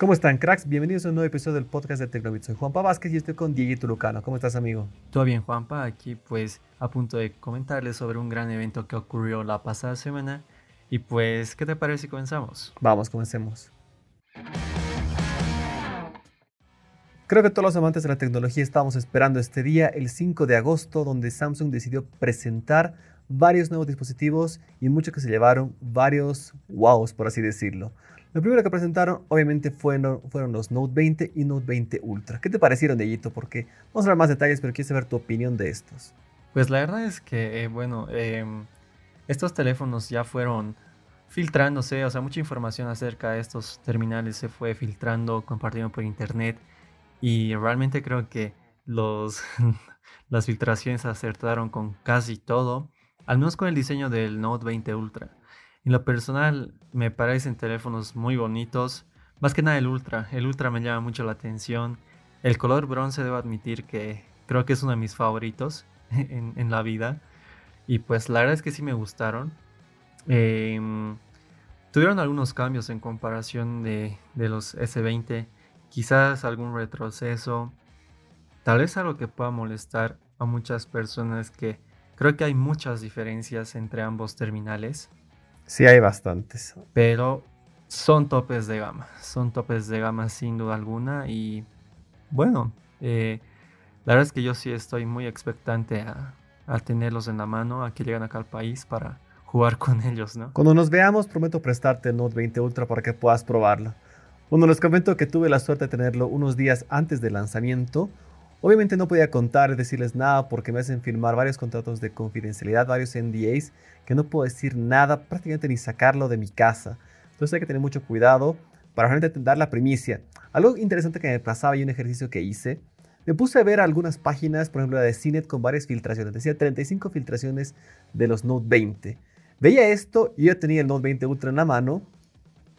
¿Cómo están, cracks? Bienvenidos a un nuevo episodio del podcast de Tecnobit. Soy Juanpa Vázquez y estoy con Diego Lucano. ¿Cómo estás, amigo? Todo bien, Juanpa. Aquí, pues, a punto de comentarles sobre un gran evento que ocurrió la pasada semana. Y, pues, ¿qué te parece si comenzamos? Vamos, comencemos. Creo que todos los amantes de la tecnología estábamos esperando este día, el 5 de agosto, donde Samsung decidió presentar varios nuevos dispositivos y muchos que se llevaron varios wows, por así decirlo. Lo primero que presentaron, obviamente, fueron, los Note 20 y Note 20 Ultra. ¿Qué te parecieron, Deyito? Porque vamos a ver más detalles, pero quiero saber tu opinión de estos. Pues la verdad es que, eh, bueno, em, estos teléfonos ya fueron filtrándose, o sea, mucha información acerca de estos terminales se fue filtrando, compartiendo por internet. Y realmente creo que los, las filtraciones acertaron con casi todo, al menos con el diseño del Note 20 Ultra. En lo personal, me parecen teléfonos muy bonitos. Más que nada el Ultra. El Ultra me llama mucho la atención. El color bronce, debo admitir que creo que es uno de mis favoritos en, la vida. Y pues la verdad es que sí me gustaron. Em, tuvieron algunos cambios en comparación de, de los S20. Quizás algún retroceso. Tal vez algo que pueda molestar a muchas personas que creo que hay muchas diferencias entre ambos terminales. Sí, hay bastantes. Pero son topes de gama. Son topes de gama sin duda alguna. Y bueno, eh, la verdad es que yo sí estoy muy expectante a, tenerlos en la mano, a que lleguen acá al país para jugar con ellos, ¿no? Cuando nos veamos, prometo prestarte el Note 20 Ultra para que puedas probarlo. Bueno, les comento que tuve la suerte de tenerlo unos días antes del lanzamiento. Obviamente no podía contar, decirles nada porque me hacen firmar varios contratos de confidencialidad, varios NDAs, que no puedo decir nada, prácticamente ni sacarlo de mi casa. Entonces hay que tener mucho cuidado para realmente dar la primicia. Algo interesante que me pasaba y un ejercicio que hice, me puse a ver algunas páginas, por ejemplo la de CINET con varias filtraciones. Decía 35 filtraciones de los Note 20. Veía esto y yo tenía el Note 20 Ultra en la mano.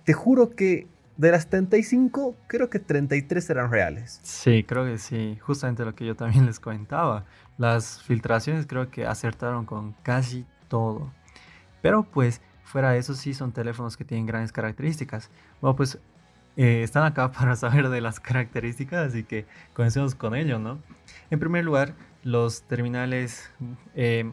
Te juro que de las 35, creo que 33 eran reales. Sí, creo que sí. Justamente lo que yo también les comentaba. Las filtraciones creo que acertaron con casi todo. Pero pues fuera de eso sí son teléfonos que tienen grandes características. Bueno, pues eh, están acá para saber de las características, así que comencemos con ello, ¿no? En primer lugar, los terminales, eh,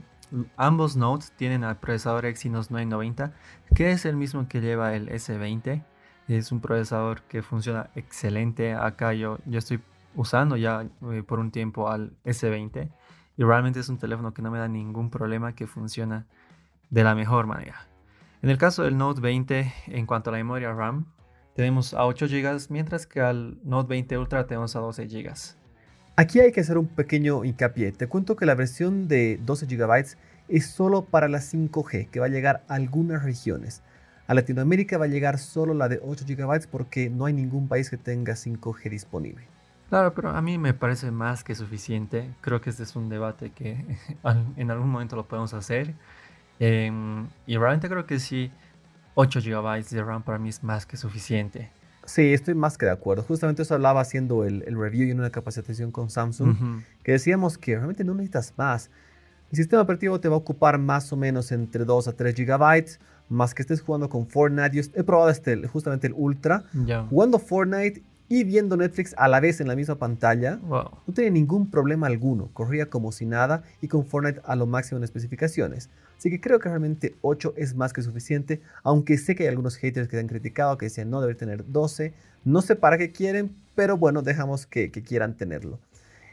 ambos nodes tienen al procesador Exynos 990, que es el mismo que lleva el S20. Es un procesador que funciona excelente. Acá yo, yo estoy usando ya eh, por un tiempo al S20 y realmente es un teléfono que no me da ningún problema, que funciona de la mejor manera. En el caso del Note 20, en cuanto a la memoria RAM, tenemos a 8 GB, mientras que al Note 20 Ultra tenemos a 12 GB. Aquí hay que hacer un pequeño hincapié. Te cuento que la versión de 12 GB es solo para la 5G, que va a llegar a algunas regiones. A Latinoamérica va a llegar solo la de 8 GB porque no hay ningún país que tenga 5G disponible. Claro, pero a mí me parece más que suficiente. Creo que este es un debate que en algún momento lo podemos hacer. Em, y realmente creo que sí, 8 GB de RAM para mí es más que suficiente. Sí, estoy más que de acuerdo. Justamente eso hablaba haciendo el, review y una capacitación con Samsung, que decíamos que realmente no necesitas más. El sistema operativo te va a ocupar más o menos entre 2 a 3 GB más que estés jugando con Fortnite. Yo he probado este, justamente el Ultra. Jugando Fortnite y viendo Netflix a la vez en la misma pantalla. No tenía ningún problema alguno. Corría como si nada y con Fortnite a lo máximo en especificaciones. Así que creo que realmente 8 es más que suficiente. Aunque sé que hay algunos haters que han criticado, que decían no, debe tener 12. No sé para qué quieren, pero bueno, dejamos que, que quieran tenerlo.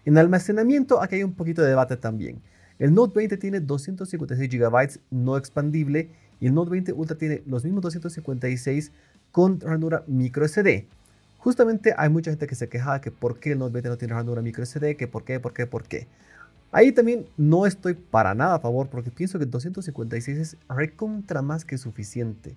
En almacenamiento, aquí hay un poquito de debate también. El Note 20 tiene 256 GB no expandible y el Note 20 Ultra tiene los mismos 256 con ranura micro SD. Justamente hay mucha gente que se quejaba que por qué el Note 20 no tiene ranura micro SD, que por qué, por qué, por qué. Ahí también no estoy para nada a favor porque pienso que 256 es recontra más que suficiente.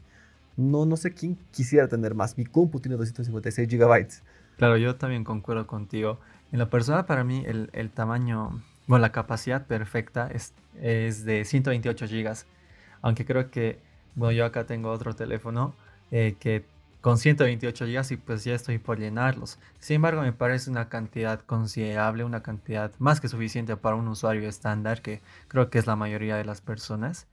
No, no sé quién quisiera tener más. Mi compu tiene 256 GB. Claro, yo también concuerdo contigo. En la persona para mí el, el tamaño, bueno, la capacidad perfecta es, es de 128 GB aunque creo que, bueno, yo acá tengo otro teléfono eh, que con 128 GB y pues ya estoy por llenarlos. Sin embargo, me parece una cantidad considerable, una cantidad más que suficiente para un usuario estándar, que creo que es la mayoría de las personas.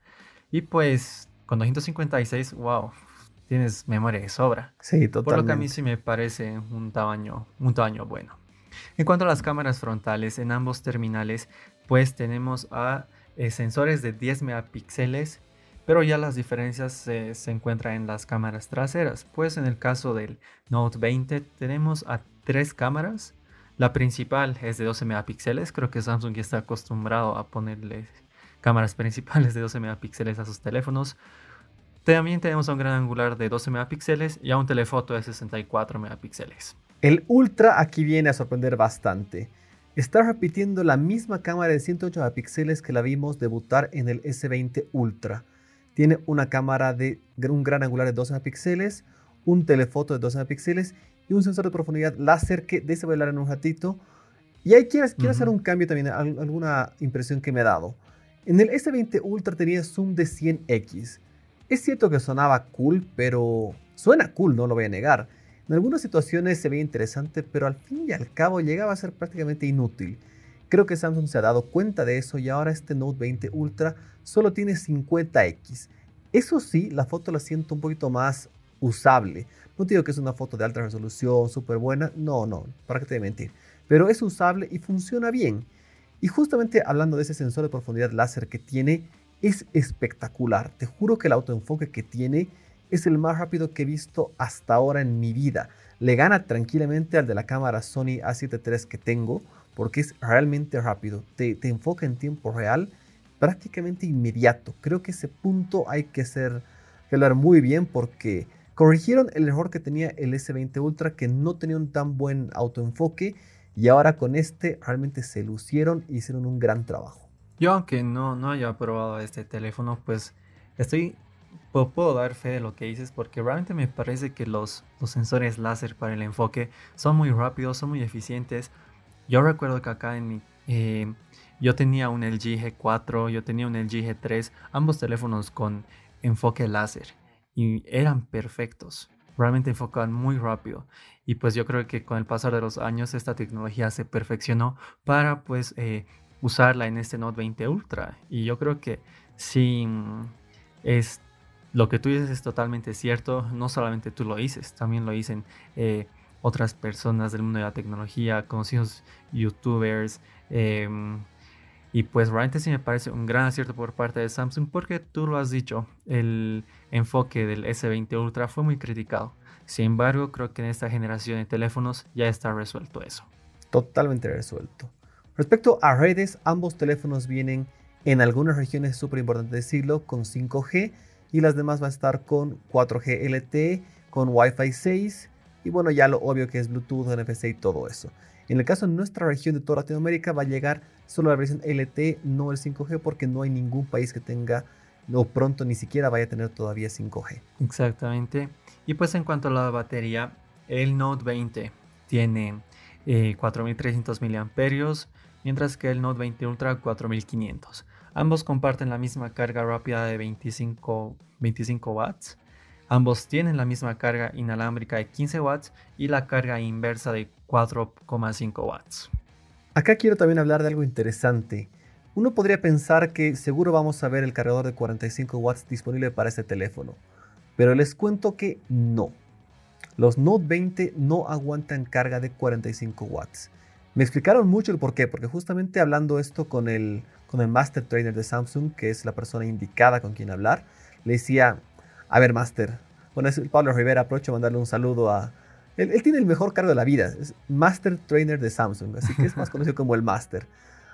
Y pues con 256, wow, tienes memoria de sobra. Sí, totalmente. Por lo que a mí sí me parece un tamaño, un tamaño bueno. En cuanto a las cámaras frontales, en ambos terminales, pues tenemos a eh, sensores de 10 megapíxeles, pero ya las diferencias se encuentran en las cámaras traseras. Pues en el caso del Note 20 tenemos a tres cámaras. La principal es de 12 megapíxeles, creo que Samsung ya está acostumbrado a ponerle cámaras principales de 12 megapíxeles a sus teléfonos. También tenemos un gran angular de 12 megapíxeles y a un telefoto de 64 megapíxeles. El Ultra aquí viene a sorprender bastante. Está repitiendo la misma cámara de 108 megapíxeles que la vimos debutar en el S20 Ultra. Tiene una cámara de un gran angular de 12 megapíxeles, un telefoto de 12 megapíxeles y un sensor de profundidad láser que de ese voy a hablar en un ratito. Y ahí quiero, quiero hacer un cambio también, alguna impresión que me ha dado. En el S20 Ultra tenía zoom de 100x. Es cierto que sonaba cool, pero suena cool, no lo voy a negar. En algunas situaciones se ve interesante, pero al fin y al cabo llegaba a ser prácticamente inútil. Creo que Samsung se ha dado cuenta de eso y ahora este Note 20 Ultra solo tiene 50x. Eso sí, la foto la siento un poquito más usable. No digo que es una foto de alta resolución, súper buena, no, no, para que te mentir. Pero es usable y funciona bien. Y justamente hablando de ese sensor de profundidad láser que tiene, es espectacular. Te juro que el autoenfoque que tiene es el más rápido que he visto hasta ahora en mi vida. Le gana tranquilamente al de la cámara Sony A7 III que tengo porque es realmente rápido. Te, enfoca en tiempo real prácticamente inmediato. Creo que ese punto hay que hacer hablar muy bien porque corrigieron el error que tenía el S20 Ultra que no tenía un tan buen autoenfoque y ahora con este realmente se lucieron y hicieron un gran trabajo. Yo aunque no, no haya probado este teléfono, pues estoy puedo, dar fe de lo que dices porque realmente me parece que los, los sensores láser para el enfoque son muy rápidos, son muy eficientes. Yo recuerdo que acá en mi... Eh, yo tenía un LG G4, yo tenía un LG G3, ambos teléfonos con enfoque láser y eran perfectos. Realmente enfocaban muy rápido. Y pues yo creo que con el pasar de los años esta tecnología se perfeccionó para pues eh, usarla en este Note 20 Ultra. Y yo creo que si es lo que tú dices es totalmente cierto, no solamente tú lo dices, también lo dicen eh, otras personas del mundo de la tecnología, conocidos youtubers. Em, y pues realmente sí me parece un gran acierto por parte de Samsung porque tú lo has dicho, el enfoque del S20 Ultra fue muy criticado. Sin embargo, creo que en esta generación de teléfonos ya está resuelto eso. Totalmente resuelto. Respecto a redes, ambos teléfonos vienen en algunas regiones súper importantes decirlo con 5G y las demás van a estar con 4G LTE, con Wi-Fi 6 y bueno, ya lo obvio que es Bluetooth, NFC y todo eso. En el caso de nuestra región de toda Latinoamérica va a llegar solo la versión LTE, no el 5G, porque no hay ningún país que tenga, o pronto ni siquiera vaya a tener todavía 5G. Exactamente. Y pues en cuanto a la batería, el Note 20 tiene 4300 eh, mAh, mientras que el Note 20 Ultra 4500. Ambos comparten la misma carga rápida de 25, 25 watts. Ambos tienen la misma carga inalámbrica de 15 watts y la carga inversa de 4,5 watts. Acá quiero también hablar de algo interesante. Uno podría pensar que seguro vamos a ver el cargador de 45 watts disponible para este teléfono, pero les cuento que no. Los Note 20 no aguantan carga de 45 watts. Me explicaron mucho el por qué, porque justamente hablando esto con el con el Master Trainer de Samsung, que es la persona indicada con quien hablar. Le decía, a ver, Master, bueno, es Pablo Rivera, aprovecho a mandarle un saludo a... Él, tiene el mejor cargo de la vida, es Master Trainer de Samsung, así que es más conocido como el Master.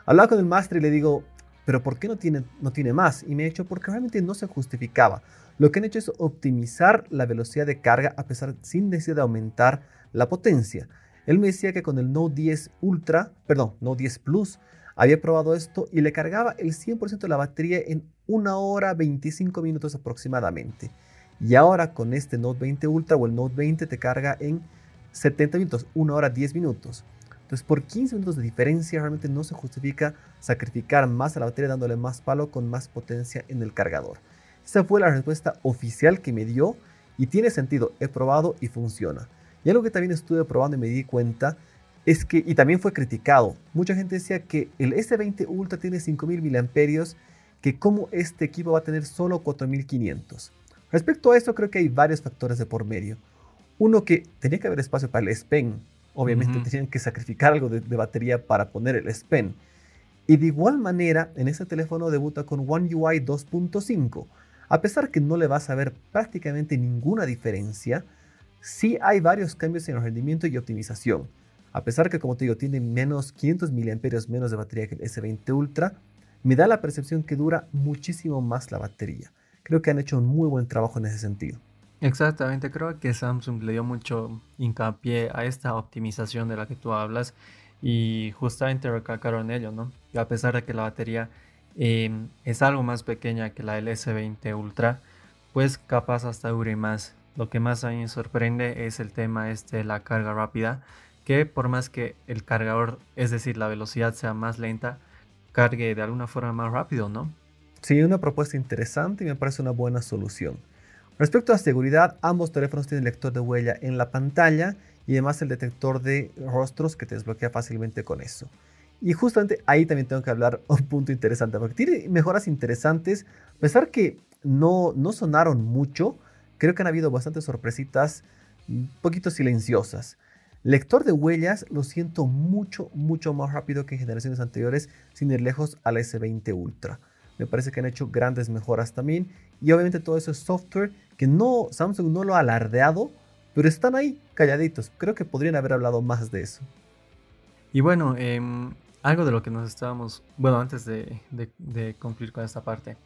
Hablaba con el Master y le digo, pero ¿por qué no tiene, no tiene más? Y me ha dicho, porque realmente no se justificaba. Lo que han hecho es optimizar la velocidad de carga a pesar sin necesidad de aumentar la potencia. Él me decía que con el Note 10 Ultra, perdón, Note 10 Plus, había probado esto y le cargaba el 100% de la batería en una hora 25 minutos aproximadamente. Y ahora con este Note 20 Ultra o el Note 20 te carga en 70 minutos, una hora 10 minutos. Entonces por 15 minutos de diferencia realmente no se justifica sacrificar más a la batería dándole más palo con más potencia en el cargador. Esa fue la respuesta oficial que me dio y tiene sentido, he probado y funciona. Y algo que también estuve probando y me di cuenta es que, y también fue criticado, mucha gente decía que el S20 Ultra tiene 5000 mAh, que como este equipo va a tener solo 4500. Respecto a esto, creo que hay varios factores de por medio. Uno que tenía que haber espacio para el S Pen. Obviamente tenían que sacrificar algo de, batería para poner el S Pen. Y de igual manera, en este teléfono debuta con One UI 2.5. A pesar que no le vas a ver prácticamente ninguna diferencia, sí hay varios cambios en el rendimiento y optimización. A pesar que, como te digo, tiene menos 500 mAh menos de batería que el S20 Ultra, me da la percepción que dura muchísimo más la batería. Creo que han hecho un muy buen trabajo en ese sentido. Exactamente, creo que Samsung le dio mucho hincapié a esta optimización de la que tú hablas y justamente recalcaron ello, ¿no? A pesar de que la batería em, es algo más pequeña que la del S20 Ultra, pues capaz hasta dure más. Lo que más a mí me sorprende es el tema este de la carga rápida, que por más que el cargador, es decir, la velocidad sea más lenta, cargue de alguna forma más rápido, ¿no? Sí, una propuesta interesante y me parece una buena solución. Respecto a seguridad, ambos teléfonos tienen lector de huella en la pantalla y además el detector de rostros que te desbloquea fácilmente con eso. Y justamente ahí también tengo que hablar un punto interesante, porque tiene mejoras interesantes, a pesar que no, no sonaron mucho, creo que han habido bastantes sorpresitas un poquito silenciosas. Lector de huellas lo siento mucho, mucho más rápido que en generaciones anteriores, sin ir lejos al S20 Ultra. Me parece que han hecho grandes mejoras también. Y obviamente todo eso es software que no, Samsung no lo ha alardeado, pero están ahí calladitos. Creo que podrían haber hablado más de eso. Y bueno, em, algo de lo que nos estábamos, bueno, antes de, de, concluir con esta parte,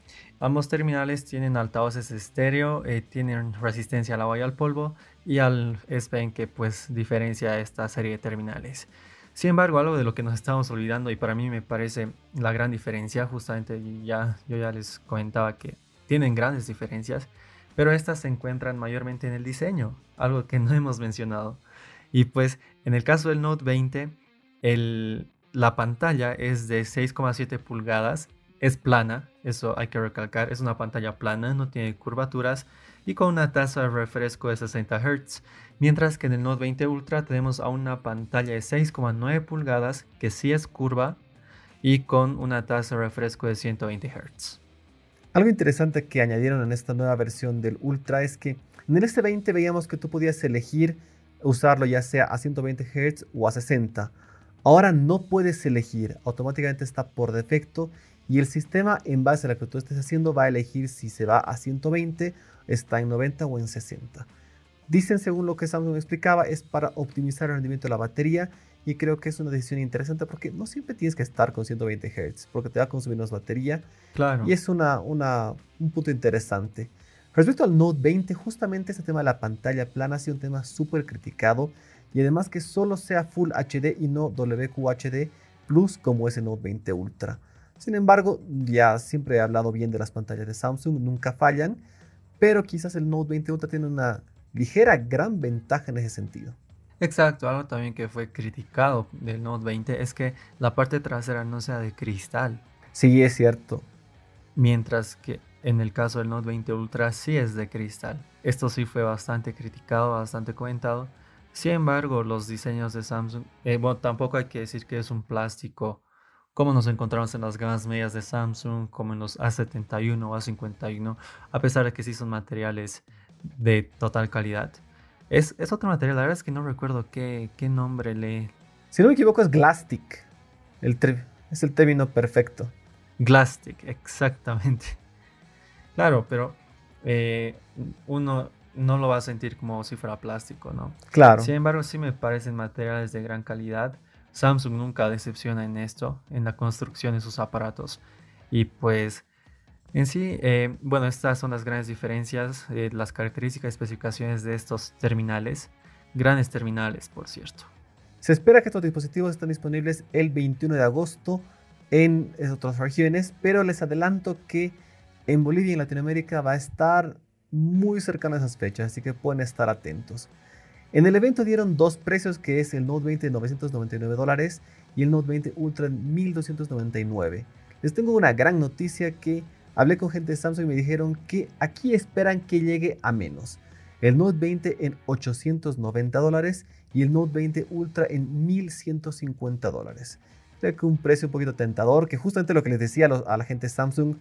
ambos terminales tienen altavoces estéreo, eh, tienen resistencia al agua y al polvo y al S-Pen que pues diferencia esta serie de terminales. Sin embargo, algo de lo que nos estamos olvidando y para mí me parece la gran diferencia, justamente ya, yo ya les comentaba que tienen grandes diferencias, pero estas se encuentran mayormente en el diseño, algo que no hemos mencionado. Y pues en el caso del Note 20, el, la pantalla es de 6,7 pulgadas, es plana, eso hay que recalcar, es una pantalla plana, no tiene curvaturas y con una tasa de refresco de 60 Hz mientras que en el Note 20 Ultra tenemos a una pantalla de 6,9 pulgadas que sí es curva y con una tasa de refresco de 120 Hz. Algo interesante que añadieron en esta nueva versión del Ultra es que en el S20 veíamos que tú podías elegir usarlo ya sea a 120 Hz o a 60. Ahora no puedes elegir, automáticamente está por defecto y el sistema en base a lo que tú estés haciendo va a elegir si se va a 120, está en 90 o en 60. Dicen, según lo que Samsung explicaba, es para optimizar el rendimiento de la batería y creo que es una decisión interesante porque no siempre tienes que estar con 120 Hz porque te va a consumir más batería. Claro. Y es una, una, un punto interesante. Respecto al Note 20, justamente ese tema de la pantalla plana ha sido un tema súper criticado y además que solo sea Full HD y no WQHD Plus como es el Note 20 Ultra. Sin embargo, ya siempre he hablado bien de las pantallas de Samsung, nunca fallan, pero quizás el Note 20 Ultra tiene una ligera gran ventaja en ese sentido. Exacto, algo también que fue criticado del Note 20 es que la parte trasera no sea de cristal. Sí, es cierto. Mientras que en el caso del Note 20 Ultra sí es de cristal. Esto sí fue bastante criticado, bastante comentado. Sin embargo, los diseños de Samsung, eh, bueno, tampoco hay que decir que es un plástico como nos encontramos en las gamas medias de Samsung, como en los A71 o A51, a pesar de que sí son materiales de total calidad. Es, es otro material, la verdad es que no recuerdo qué, qué nombre le... Si no me equivoco es Glastic, el es el término perfecto. Glastic, exactamente. Claro, pero eh, uno no lo va a sentir como si fuera plástico, ¿no? Claro. Sin embargo, sí me parecen materiales de gran calidad. Samsung nunca decepciona en esto, en la construcción de sus aparatos. Y pues en sí, eh, bueno, estas son las grandes diferencias, eh, las características y especificaciones de estos terminales. Grandes terminales, por cierto. Se espera que estos dispositivos estén disponibles el 21 de agosto en otras regiones, pero les adelanto que en Bolivia y en Latinoamérica va a estar muy cercano a esas fechas, así que pueden estar atentos. En el evento dieron dos precios, que es el Note 20 de 999 dólares y el Note 20 Ultra en 1299. Les tengo una gran noticia que Hablé con gente de Samsung y me dijeron que aquí esperan que llegue a menos. El Note 20 en 890 dólares y el Note 20 Ultra en 1150 dólares. Creo que un precio un poquito tentador, que justamente lo que les decía a, la gente de Samsung,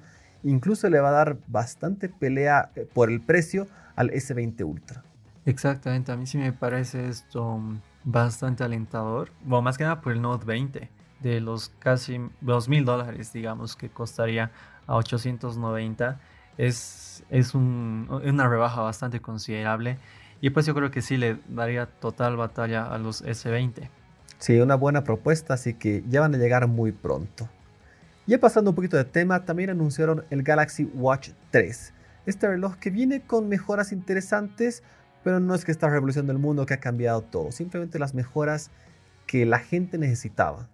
incluso le va a dar bastante pelea eh, por el precio al S20 Ultra. Exactamente, a mí sí me parece esto bastante alentador. Bueno, más que nada por el Note 20, de los casi 2 mil dólares, digamos, que costaría a 890. Es, es una rebaja bastante considerable. Y pues yo creo que sí le daría total batalla a los S20. Sí, una buena propuesta, así que ya van a llegar muy pronto. Ya pasando un poquito de tema, también anunciaron el Galaxy Watch 3. Este reloj que viene con mejoras interesantes, pero no es que esta revolución del mundo que ha cambiado todo, simplemente las mejoras que la gente necesitaba.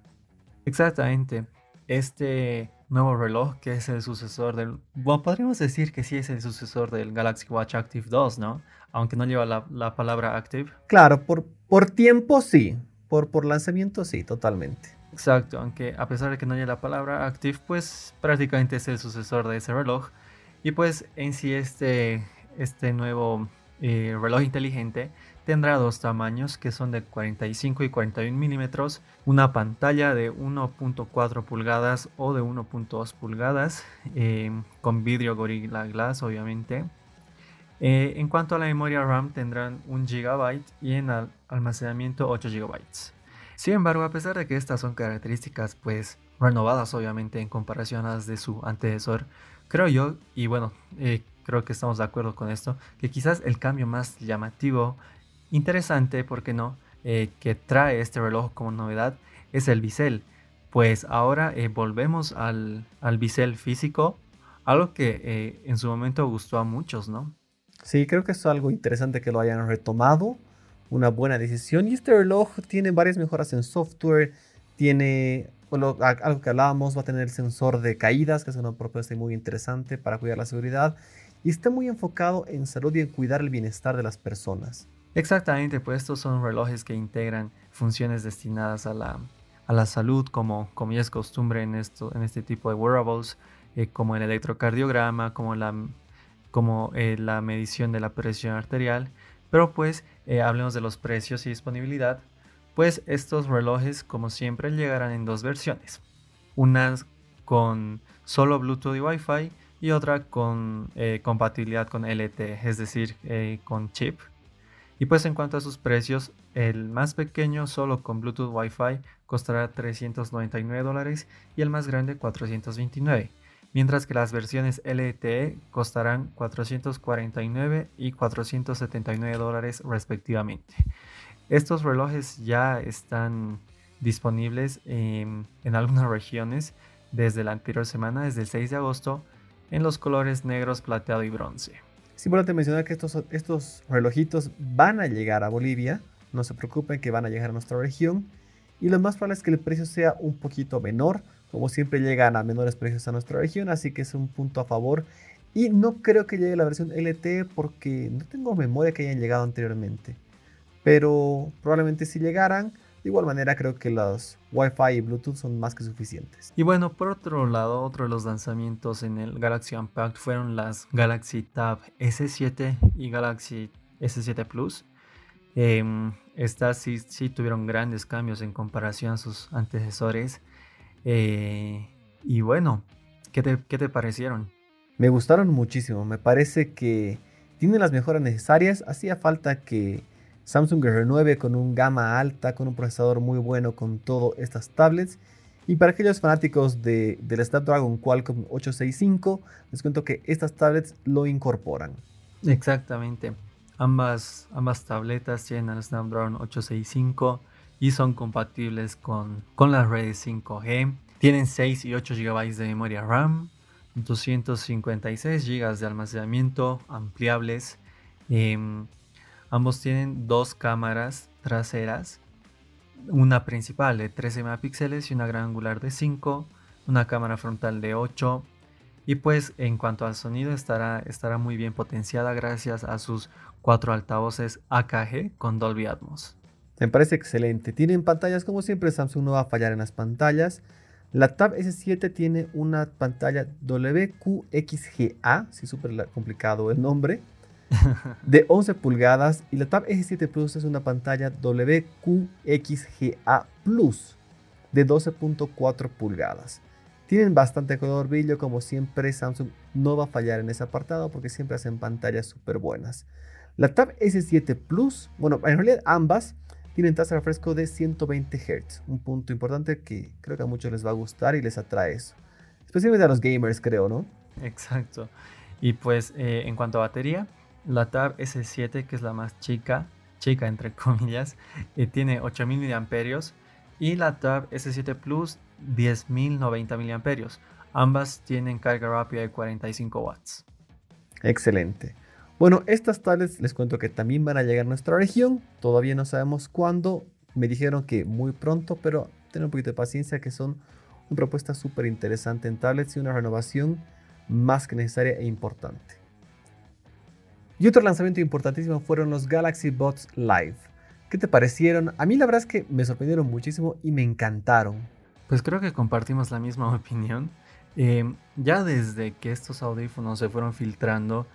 Exactamente. Este nuevo reloj que es el sucesor del... Bueno, podríamos decir que sí es el sucesor del Galaxy Watch Active 2, ¿no? Aunque no lleva la, palabra Active. Claro, por, por tiempo sí, por, por lanzamiento sí, totalmente. Exacto, aunque a pesar de que no haya la palabra Active, pues prácticamente es el sucesor de ese reloj. Y pues en sí este, este nuevo eh, reloj inteligente tendrá dos tamaños que son de 45 y 41 milímetros, una pantalla de 1.4 pulgadas o de 1.2 pulgadas eh, con vidrio Gorilla Glass obviamente. Eh, en cuanto a la memoria RAM tendrán 1 GB y en almacenamiento 8 GB. Sin embargo, a pesar de que estas son características pues renovadas obviamente en comparación a las de su antecesor, creo yo, y bueno, eh, creo que estamos de acuerdo con esto, que quizás el cambio más llamativo, interesante, ¿por qué no?, eh, que trae este reloj como novedad es el bisel. Pues ahora eh, volvemos al, al, bisel físico, algo que en su momento gustó a muchos, ¿no? Sí, creo que es algo interesante que lo hayan retomado una buena decisión. Y este reloj tiene varias mejoras en software. Tiene algo que hablábamos, va a tener el sensor de caídas, que es una propuesta muy interesante para cuidar la seguridad. Y está muy enfocado en salud y en cuidar el bienestar de las personas. Exactamente, pues estos son relojes que integran funciones destinadas a la, a la salud, como, como ya es costumbre en, esto, en este tipo de wearables, eh, como el electrocardiograma, como, la, como eh, la medición de la presión arterial pero pues eh, hablemos de los precios y disponibilidad. Pues estos relojes como siempre llegarán en dos versiones. Una con solo Bluetooth y Wi-Fi y otra con eh, compatibilidad con LTE, es decir, eh, con chip. Y pues en cuanto a sus precios, el más pequeño solo con Bluetooth Wi-Fi costará 399 dólares y el más grande 429 mientras que las versiones LTE costarán 449 y 479 dólares respectivamente. Estos relojes ya están disponibles en, algunas regiones desde la anterior semana, desde el 6 de agosto, en los colores negros, plateado y bronce. Es importante mencionar que estos, estos relojitos van a llegar a Bolivia, no se preocupen que van a llegar a nuestra región y lo más probable es que el precio sea un poquito menor como siempre llegan a menores precios a nuestra región, así que es un punto a favor. Y no creo que llegue la versión LTE porque no tengo memoria que hayan llegado anteriormente. Pero probablemente si llegaran, de igual manera creo que los Wi-Fi y Bluetooth son más que suficientes. Y bueno, por otro lado, otro de los lanzamientos en el Galaxy Unpacked fueron las Galaxy Tab S7 y Galaxy S7 Plus. Em, estas sí, sí tuvieron grandes cambios en comparación a sus antecesores. Eh, y bueno, ¿qué te, ¿qué te parecieron? Me gustaron muchísimo. Me parece que tienen las mejoras necesarias. Hacía falta que Samsung renueve con un gama alta, con un procesador muy bueno con todas estas tablets. Y para aquellos fanáticos de, del Snapdragon Qualcomm 865, les cuento que estas tablets lo incorporan. Exactamente. Ambas, ambas tabletas tienen el Snapdragon 865 y son compatibles con, con las redes 5G. Tienen 6 y 8 GB de memoria RAM, 256 GB de almacenamiento ampliables. Em, ambos tienen dos cámaras traseras, una principal de 13 megapíxeles y una gran angular de 5, una cámara frontal de 8. Y pues en cuanto al sonido estará, estará muy bien potenciada gracias a sus cuatro altavoces AKG con Dolby Atmos. Me parece excelente. Tienen pantallas, como siempre, Samsung no va a fallar en las pantallas. La Tab S7 tiene una pantalla WQXGA, si súper complicado el nombre, de 11 pulgadas. Y la Tab S7 Plus es una pantalla WQXGA Plus de 12.4 pulgadas. Tienen bastante color brillo, como siempre Samsung no va a fallar en ese apartado porque siempre hacen pantallas súper buenas. La Tab S7 Plus, bueno, en realidad ambas tienen tasa de refresco de 120 Hz, un punto importante que creo que a muchos les va a gustar y les atrae eso. Especialmente a los gamers, creo, ¿no? Exacto. Y pues eh, en cuanto a batería, la Tab S7, que es la más chica, chica entre comillas, eh, tiene 8000 mAh y la Tab S7 Plus 10.090 mAh. Ambas tienen carga rápida de 45 watts. Excelente. Bueno, estas tablets les cuento que también van a llegar a nuestra región. Todavía no sabemos cuándo. Me dijeron que muy pronto, pero tengan un poquito de paciencia que son una propuesta súper interesante en tablets y una renovación más que necesaria e importante. Y otro lanzamiento importantísimo fueron los Galaxy Buds Live. ¿Qué te parecieron? A mí la verdad es que me sorprendieron muchísimo y me encantaron. Pues creo que compartimos la misma opinión. Eh, ya desde que estos audífonos se fueron filtrando,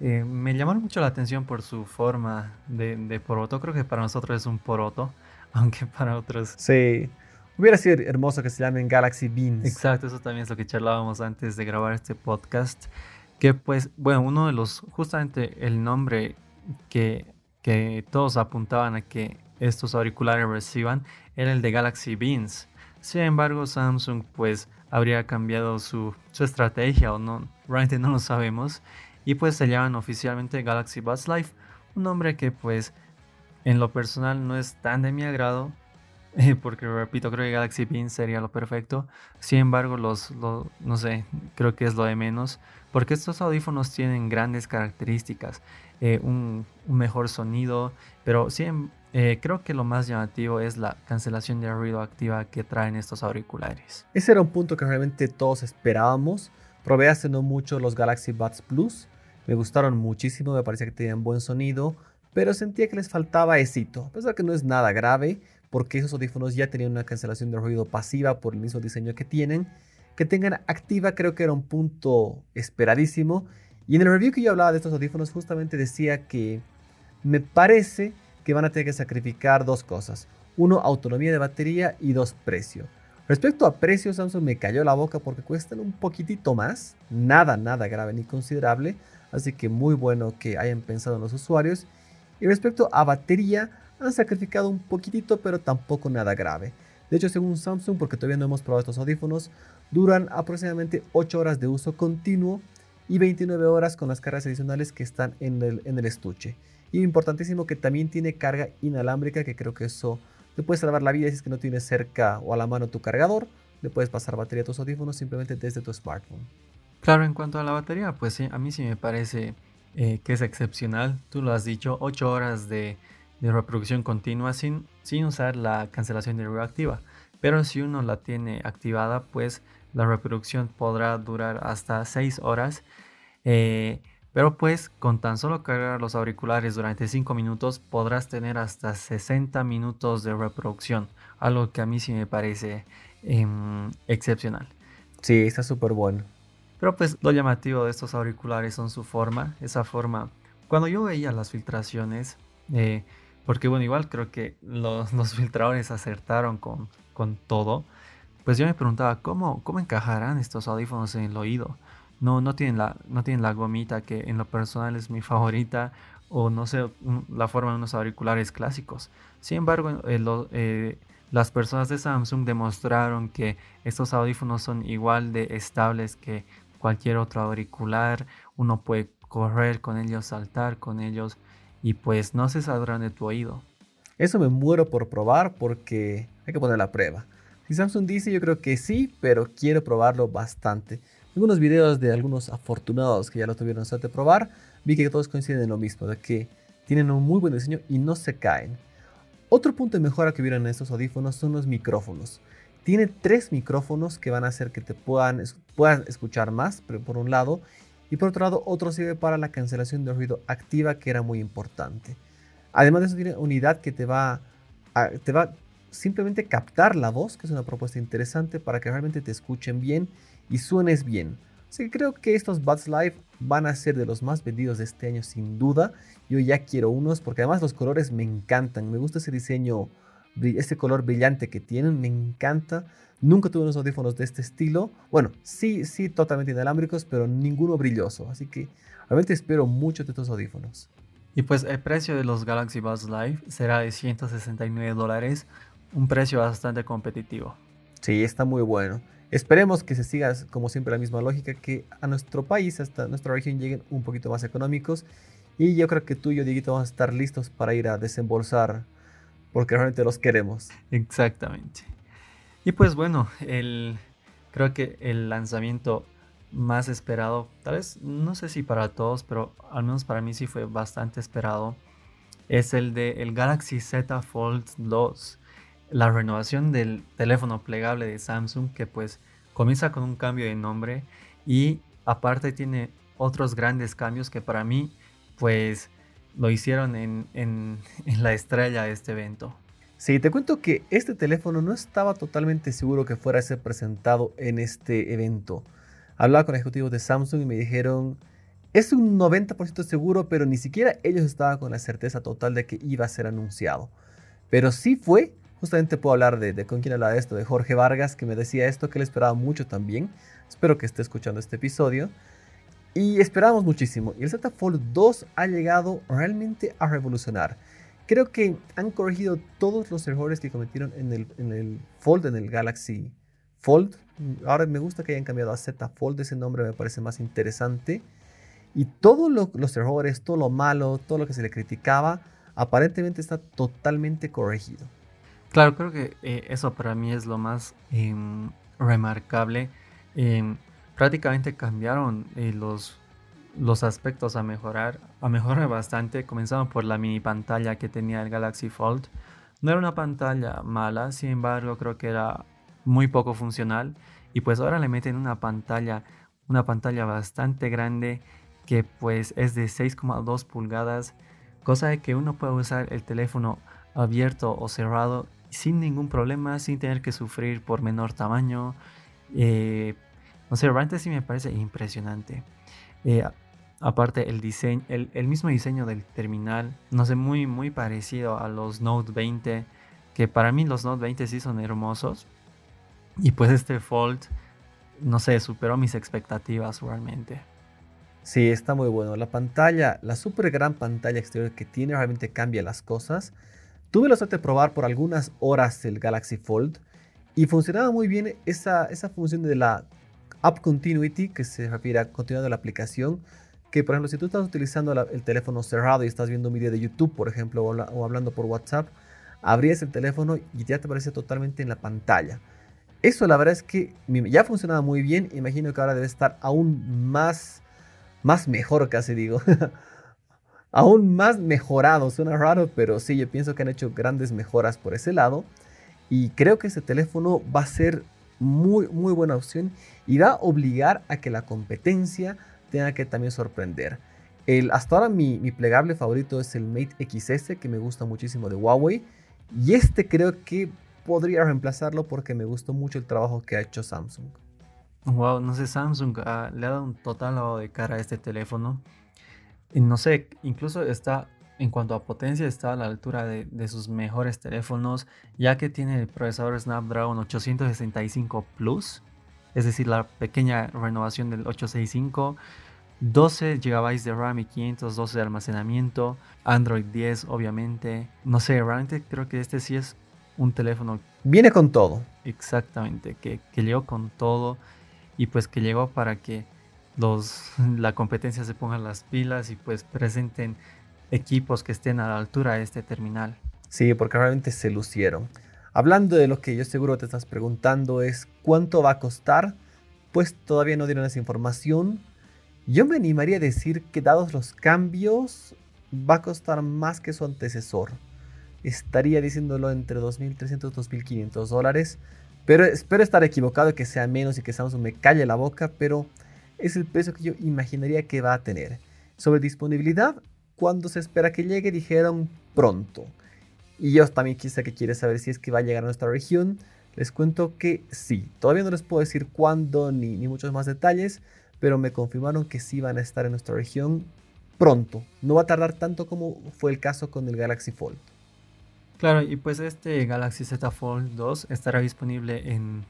eh, me llamaron mucho la atención por su forma de, de, poroto. Creo que para nosotros es un poroto, aunque para otros... Sí, hubiera sido hermoso que se llamen Galaxy Beans. Exacto, eso también es lo que charlábamos antes de grabar este podcast. Que pues, bueno, uno de los, justamente el nombre que, que todos apuntaban a que estos auriculares reciban era el de Galaxy Beans. Sin embargo, Samsung pues habría cambiado su, su estrategia o no, realmente no lo sabemos y pues se llaman oficialmente Galaxy Buds Life, un nombre que pues en lo personal no es tan de mi agrado, porque repito, creo que Galaxy Beans sería lo perfecto. Sin embargo, los, no sé, creo que es lo de menos, porque estos audífonos tienen grandes características, eh, un, mejor sonido, pero sí, eh, creo que lo más llamativo es la cancelación de ruido activa que traen estos auriculares. Ese era un punto que realmente todos esperábamos. Probé hace no mucho los Galaxy Buds Plus me gustaron muchísimo, me parecía que tenían buen sonido, pero sentía que les faltaba éxito, a pesar que no es nada grave, porque esos audífonos ya tenían una cancelación de ruido pasiva por el mismo diseño que tienen. Que tengan activa creo que era un punto esperadísimo. Y en el review que yo hablaba de estos audífonos justamente decía que me parece que van a tener que sacrificar dos cosas. Uno, autonomía de batería y dos, precio. Respecto a precio, Samsung me cayó la boca porque cuestan un poquitito más, nada, nada grave ni considerable, Así que muy bueno que hayan pensado en los usuarios. Y respecto a batería, han sacrificado un poquitito, pero tampoco nada grave. De hecho, según Samsung, porque todavía no hemos probado estos audífonos, duran aproximadamente 8 horas de uso continuo y 29 horas con las cargas adicionales que están en el, en el estuche. Y importantísimo que también tiene carga inalámbrica, que creo que eso te puede salvar la vida si es que no tienes cerca o a la mano tu cargador. Le puedes pasar batería a tus audífonos simplemente desde tu smartphone. Claro, en cuanto a la batería, pues sí, a mí sí me parece eh, que es excepcional. Tú lo has dicho, 8 horas de, reproducción continua sin, usar la cancelación de ruido activa. Pero si uno la tiene activada, pues la reproducción podrá durar hasta 6 horas. Eh, pero pues con tan solo cargar los auriculares durante 5 minutos podrás tener hasta 60 minutos de reproducción. Algo que a mí sí me parece em, excepcional. Sí, está súper bueno. Pero pues lo llamativo de estos auriculares son su forma, esa forma. Cuando yo veía las filtraciones, eh, porque bueno, igual creo que los, filtradores acertaron con, con todo, pues yo me preguntaba cómo, cómo encajarán estos audífonos en el oído. No, no, tienen la, no tienen la gomita que en lo personal es mi favorita o no sé, la forma de unos auriculares clásicos. Sin embargo, eh, eh, las personas de Samsung demostraron que estos audífonos son igual de estables que cualquier otro auricular, uno puede correr con ellos, saltar con ellos y pues no se saldrán de tu oído. Eso me muero por probar porque hay que poner la prueba. Si Samsung dice yo creo que sí, pero quiero probarlo bastante. Algunos videos de algunos afortunados que ya lo tuvieron suerte de probar, vi que todos coinciden en lo mismo, de que tienen un muy buen diseño y no se caen. Otro punto de mejora que vieron en estos audífonos son los micrófonos. Tiene tres micrófonos que van a hacer que te puedan, puedan escuchar más, por un lado. Y por otro lado, otro sirve para la cancelación de ruido activa, que era muy importante. Además de eso, tiene unidad que te va, a, te va simplemente captar la voz, que es una propuesta interesante para que realmente te escuchen bien y suenes bien. Así que creo que estos Buds Live van a ser de los más vendidos de este año sin duda. Yo ya quiero unos porque además los colores me encantan. Me gusta ese diseño ese color brillante que tienen, me encanta. Nunca tuve unos audífonos de este estilo. Bueno, sí, sí, totalmente inalámbricos, pero ninguno brilloso. Así que realmente espero mucho de estos audífonos. Y pues el precio de los Galaxy Buds Live será de 169 dólares, un precio bastante competitivo. Sí, está muy bueno. Esperemos que se siga, como siempre, la misma lógica, que a nuestro país, hasta nuestra región, lleguen un poquito más económicos. Y yo creo que tú y yo, Dieguito, vamos a estar listos para ir a desembolsar, porque realmente los queremos. Exactamente. Y pues bueno, el, creo que el lanzamiento más esperado, tal vez no sé si para todos, pero al menos para mí sí fue bastante esperado, es el de el Galaxy Z Fold 2, la renovación del teléfono plegable de Samsung que pues comienza con un cambio de nombre y aparte tiene otros grandes cambios que para mí pues lo hicieron en, en la estrella de este evento. Sí, te cuento que este teléfono no estaba totalmente seguro que fuera a ser presentado en este evento. Hablaba con ejecutivos de Samsung y me dijeron, es un 90% seguro, pero ni siquiera ellos estaban con la certeza total de que iba a ser anunciado. Pero sí fue, justamente puedo hablar de, con quién hablaba de esto, de Jorge Vargas, que me decía esto, que él esperaba mucho también. Espero que esté escuchando este episodio. Y esperábamos muchísimo. Y el Z Fold 2 ha llegado realmente a revolucionar. Creo que han corregido todos los errores que cometieron en el, en el Fold, en el Galaxy Fold. Ahora me gusta que hayan cambiado a Z Fold, ese nombre me parece más interesante. Y todos los errores, todo lo malo, todo lo que se le criticaba, aparentemente está totalmente corregido. Claro, creo que eh, eso para mí es lo más em, remarcable. Em, prácticamente cambiaron eh, los los aspectos a mejorar, a mejorar bastante, comenzando por la mini pantalla que tenía el Galaxy Fold. No era una pantalla mala, sin embargo creo que era muy poco funcional y pues ahora le meten una pantalla, una pantalla bastante grande que pues es de 6,2 pulgadas, cosa de que uno puede usar el teléfono abierto o cerrado sin ningún problema, sin tener que sufrir por menor tamaño. Eh, sé, realmente sí me parece impresionante. Eh, Aparte, el, diseño, el, mismo diseño del terminal, no sé, muy, muy parecido a los Note 20, que para mí los Note 20 sí son hermosos. Y pues este Fold, no sé, superó mis expectativas realmente. Sí, está muy bueno. La pantalla, la super gran pantalla exterior que tiene realmente cambia las cosas. Tuve la suerte de probar por algunas horas el Galaxy Fold y funcionaba muy bien esa, esa función de la App Continuity, que se refiere a continuar la aplicación que, por ejemplo, si tú estás utilizando el teléfono cerrado y estás viendo un video de YouTube, por ejemplo, o, hablando por WhatsApp, abrías el teléfono y ya te aparece totalmente en la pantalla. Eso la verdad es que ya funcionaba muy bien, imagino que ahora debe estar aún más, más mejor casi digo. aún más mejorado, suena raro, pero sí, yo pienso que han hecho grandes mejoras por ese lado. Y creo que ese teléfono va a ser muy, muy buena opción y va a obligar a que la competencia tenga que también sorprender. El, hasta ahora mi, plegable favorito es el Mate XS, que me gusta muchísimo de Huawei. Y este creo que podría reemplazarlo porque me gustó mucho el trabajo que ha hecho Samsung. Wow, no sé, Samsung ah, le ha dado un total lavado de cara a este teléfono. No sé, incluso está, en cuanto a potencia, está a la altura de, de sus mejores teléfonos, ya que tiene el procesador Snapdragon 865 Plus, es decir, la pequeña renovación del 865 12 GB de RAM y 512 de almacenamiento, Android 10 obviamente. No sé, realmente creo que este sí es un teléfono. Viene con todo. Exactamente, que, que llegó con todo y pues que llegó para que los, la competencia se pongan las pilas y pues presenten equipos que estén a la altura de este terminal. Sí, porque realmente se lucieron. Hablando de lo que yo seguro te estás preguntando es cuánto va a costar, pues todavía no dieron esa información, yo me animaría a decir que dados los cambios va a costar más que su antecesor. Estaría diciéndolo entre 2.300 y 2.500 dólares. Pero espero estar equivocado y que sea menos y que Samsung me calle la boca, pero es el precio que yo imaginaría que va a tener. Sobre disponibilidad, cuando se espera que llegue, dijeron pronto. Y yo también quizá que quiere saber si es que va a llegar a nuestra región. Les cuento que sí. Todavía no les puedo decir cuándo ni, ni muchos más detalles, pero me confirmaron que sí van a estar en nuestra región pronto. No va a tardar tanto como fue el caso con el Galaxy Fold. Claro, y pues este Galaxy Z Fold 2 estará disponible en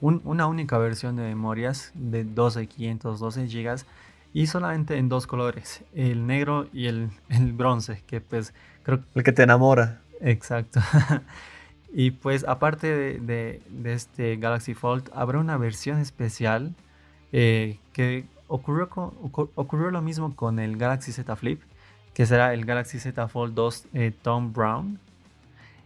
una única versión de memorias de 12 512 GB y solamente en dos colores, el negro y el, el bronce, que pues creo... El que te enamora. Exacto. y pues aparte de, de, este Galaxy Fold, habrá una versión especial eh, que ocurrió, con, ocurrió lo mismo con el Galaxy Z Flip, que será el Galaxy Z Fold 2 eh, Tom Brown,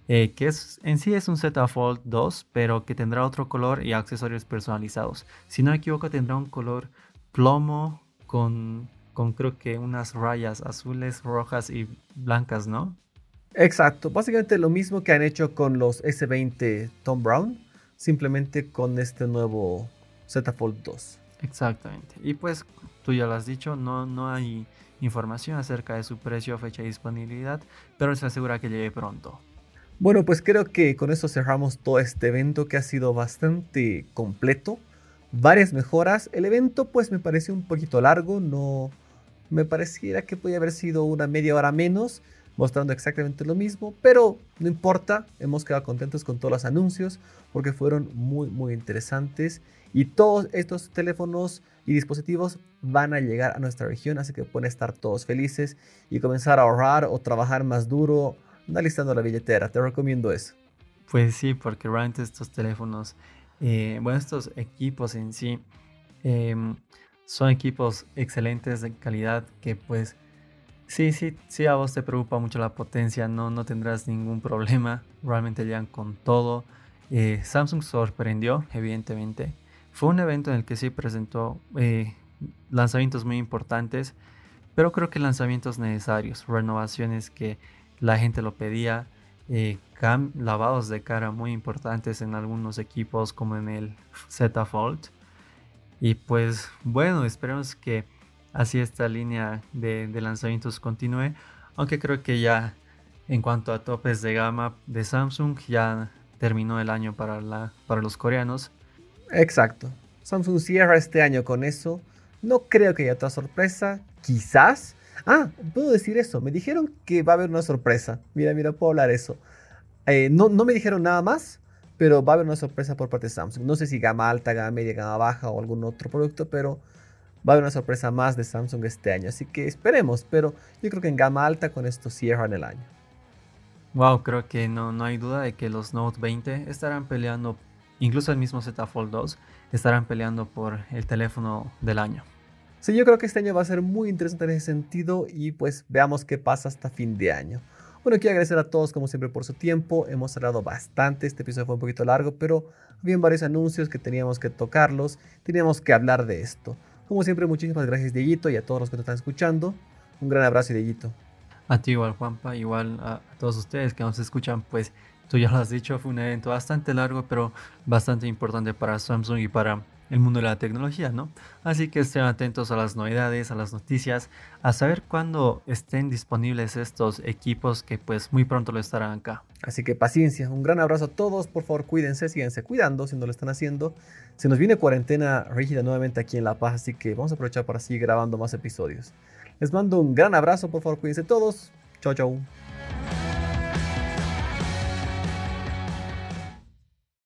eh, que es, en sí es un Z Fold 2, pero que tendrá otro color y accesorios personalizados. Si no me equivoco, tendrá un color plomo con, con creo que unas rayas azules, rojas y blancas, ¿no? Exacto, básicamente lo mismo que han hecho con los S20 Tom Brown, simplemente con este nuevo Z Fold 2. Exactamente. Y pues tú ya lo has dicho, no, no hay información acerca de su precio, fecha y disponibilidad, pero se asegura que llegue pronto. Bueno, pues creo que con eso cerramos todo este evento que ha sido bastante completo. Varias mejoras. El evento pues me pareció un poquito largo, no me pareciera que podía haber sido una media hora menos mostrando exactamente lo mismo, pero no importa, hemos quedado contentos con todos los anuncios porque fueron muy muy interesantes y todos estos teléfonos y dispositivos van a llegar a nuestra región, así que pueden estar todos felices y comenzar a ahorrar o trabajar más duro analizando la billetera. Te recomiendo eso. Pues sí, porque realmente estos teléfonos, eh, bueno, estos equipos en sí, em, son equipos excelentes de calidad que pues sí, sí, sí a vos te preocupa mucho la potencia, no, no tendrás ningún problema, realmente llegan con todo. Eh, Samsung sorprendió, evidentemente. Fue un evento en el que sí presentó eh, lanzamientos muy importantes, pero creo que lanzamientos necesarios, renovaciones que la gente lo pedía. Eh, lavados de cara muy importantes en algunos equipos como en el Z Fold. Y pues bueno, esperemos que así esta línea de, lanzamientos continúe. Aunque creo que ya en cuanto a topes de gama de Samsung ya terminó el año para, la, para los coreanos. Exacto. Samsung cierra este año con eso. No creo que haya otra sorpresa. Quizás Ah, puedo decir eso. Me dijeron que va a haber una sorpresa. Mira, mira, puedo hablar eso. Eh, no, no me dijeron nada más, pero va a haber una sorpresa por parte de Samsung. No sé si gama alta, gama media, gama baja o algún otro producto, pero va a haber una sorpresa más de Samsung este año. Así que esperemos, pero yo creo que en gama alta con esto cierran el año. Wow, creo que no, no hay duda de que los Note 20 estarán peleando, incluso el mismo Z Fold 2, estarán peleando por el teléfono del año. Sí, yo creo que este año va a ser muy interesante en ese sentido y pues veamos qué pasa hasta fin de año. Bueno, quiero agradecer a todos como siempre por su tiempo. Hemos hablado bastante, este episodio fue un poquito largo, pero había varios anuncios que teníamos que tocarlos, teníamos que hablar de esto. Como siempre, muchísimas gracias Dieguito y a todos los que nos están escuchando. Un gran abrazo Dieguito. A ti igual Juanpa, igual a todos ustedes que nos escuchan, pues tú ya lo has dicho, fue un evento bastante largo, pero bastante importante para Samsung y para el mundo de la tecnología, ¿no? Así que estén atentos a las novedades, a las noticias, a saber cuándo estén disponibles estos equipos que pues muy pronto lo estarán acá. Así que paciencia, un gran abrazo a todos, por favor cuídense, síganse cuidando si no lo están haciendo. Se nos viene cuarentena rígida nuevamente aquí en La Paz, así que vamos a aprovechar para seguir grabando más episodios. Les mando un gran abrazo, por favor cuídense todos. Chao, chao.